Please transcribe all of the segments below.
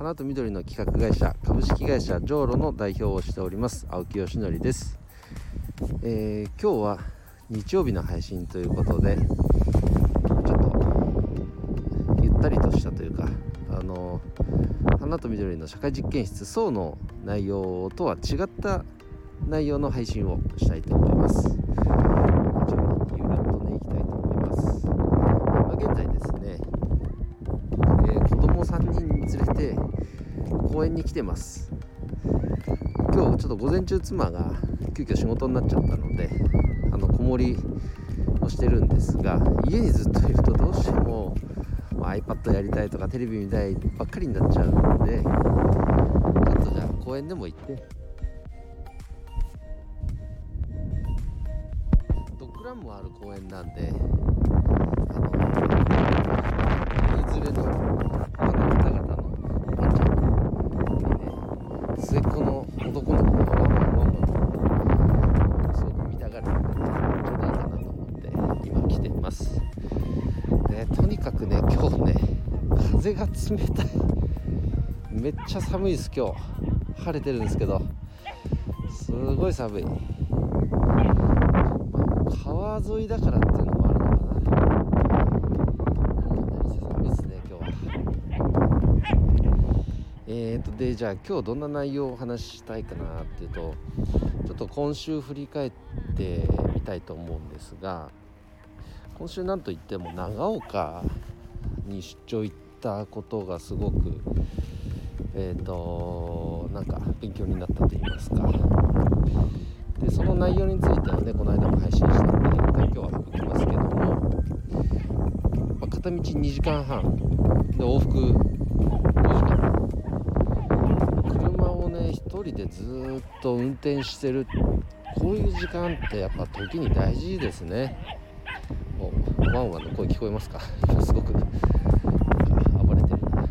花と緑の企画会社株式会社ジョーロの代表をしております青木よしのりです、えー、今日は日曜日の配信ということでちょっとゆったりとしたというかあの花と緑の社会実験室層の内容とは違った内容の配信をしたいと思いますゆるっとねいきたいと思います今現在ですね、えー、子供3人連れて公園に来てます。今日ちょっと午前中妻が急遽仕事になっちゃったのであの子守をしてるんですが家にずっといるとどうしても、まあ、iPad やりたいとかテレビ見たいばっかりになっちゃうのでちょっとじゃあ公園でも行って。ドッグランもある公園なんであのいずれの末っ子の男の子がワンワンワンワンすごく見たがるちょうどいいかなと思って今来ています。でとにかくね今日ね風が冷たい。めっちゃ寒いです今日。晴れてるんですけど。すごい寒い、ま、川沿いだからっていうのもあるのかえーとでじゃあ今日どんな内容をお話ししたいかなっていうとちょっと今週振り返ってみたいと思うんですが今週なんといっても長岡に出張行ったことがすごくえっ、ー、となんか勉強になったと言いますか。でその内容についてはねこの間も配信したんで今日は省きますけども、まあ、片道2時間半で往復人でずっと運転してるこういう時間ってやっぱ時に大事ですね。ワンワンの声聞こえますか？すごく。なんか暴れてる。な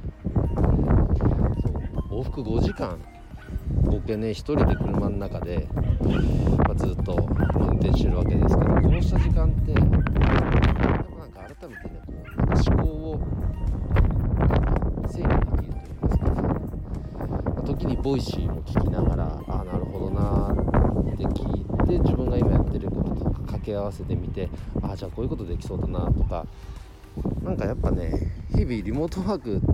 往復5時間合計ね1人で車の中で、まあ、ずっと運転してるわけですけどこうした時間っボイシーも聞きながらああなるほどなって聞いて自分が今やってることとか掛け合わせてみてああじゃあこういうことできそうだなとかなんかやっぱね日々リモートワークって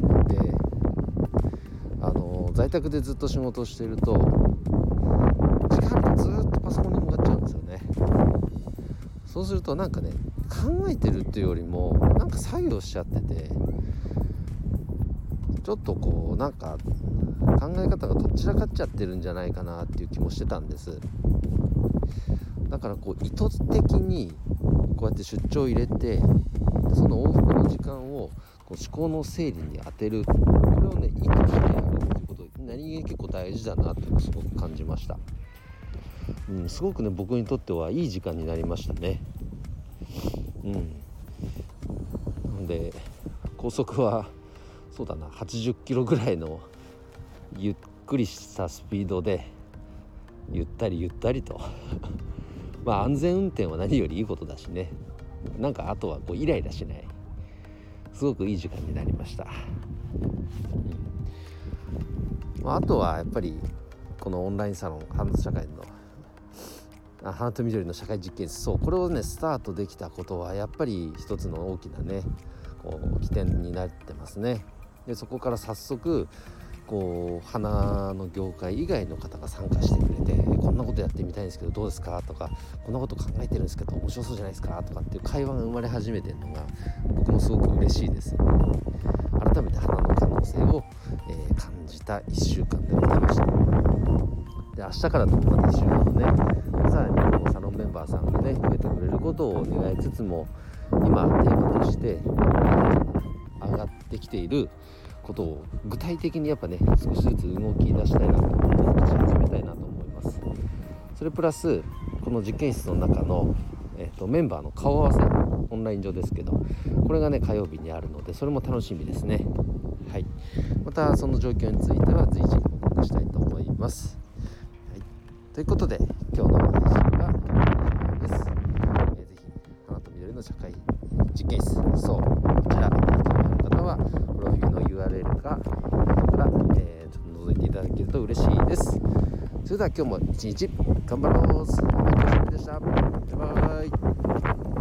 あの在宅でずっと仕事をしてると時間がずっとパソコンに向かっちゃうんですよね。そうするとなんかね考えてるっていうよりもなんか作業しちゃっててちょっとこうなんか考え方がどちらかっちゃってるんじゃないかなっていう気もしてたんです。だからこう意図的にこうやって出張を入れてその往復の時間をこう思考の整理に当てる。これをね意図してやるっていうこと何気に結構大事だなってすごく感じました、うん、すごくね僕にとってはいい時間になりましたね。うん。で高速はそうだな80キロぐらいのゆっくりしたスピードでゆったりゆったりと。まあ安全運転は何よりいいことだしね。なんかあとはこうイライラしない。すごくいい時間になりました、うん、あとはやっぱりこのオンラインサロン花社会の花と緑の社会実験室。そうこれをねスタートできたことはやっぱり一つの大きなねこう起点になってますね。でそこから早速こう花の業界以外の方が参加してくれてこんなことやってみたいんですけどどうですか？とかこんなこと考えてるんですけど面白そうじゃないですか？とかっていう会話が生まれ始めてるのが僕もすごく嬉しいです改めて花の可能性を、えー、感じた1週間でございました。で明日からとまた1週間のねさらにこのサロンメンバーさんがね増えてくれることを願いつつも今テーマとして上がってきていることを具体的にやっぱね少しずつ動き出したいなと思って始めたいなと思います。それプラスこの実験室の中の、えーと、メンバーの顔合わせオンライン上ですけどこれがね火曜日にあるのでそれも楽しみですね。はい。またその状況については随時報告したいと思います、はい、ということで今日の配信はです、えー、ぜひ花と緑の社会実験室そうこちらは、プロフィールの URL か、から、えー、ちょっと覗いていただけると嬉しいです。それでは今日も一日頑張ろうでし。バイバイ。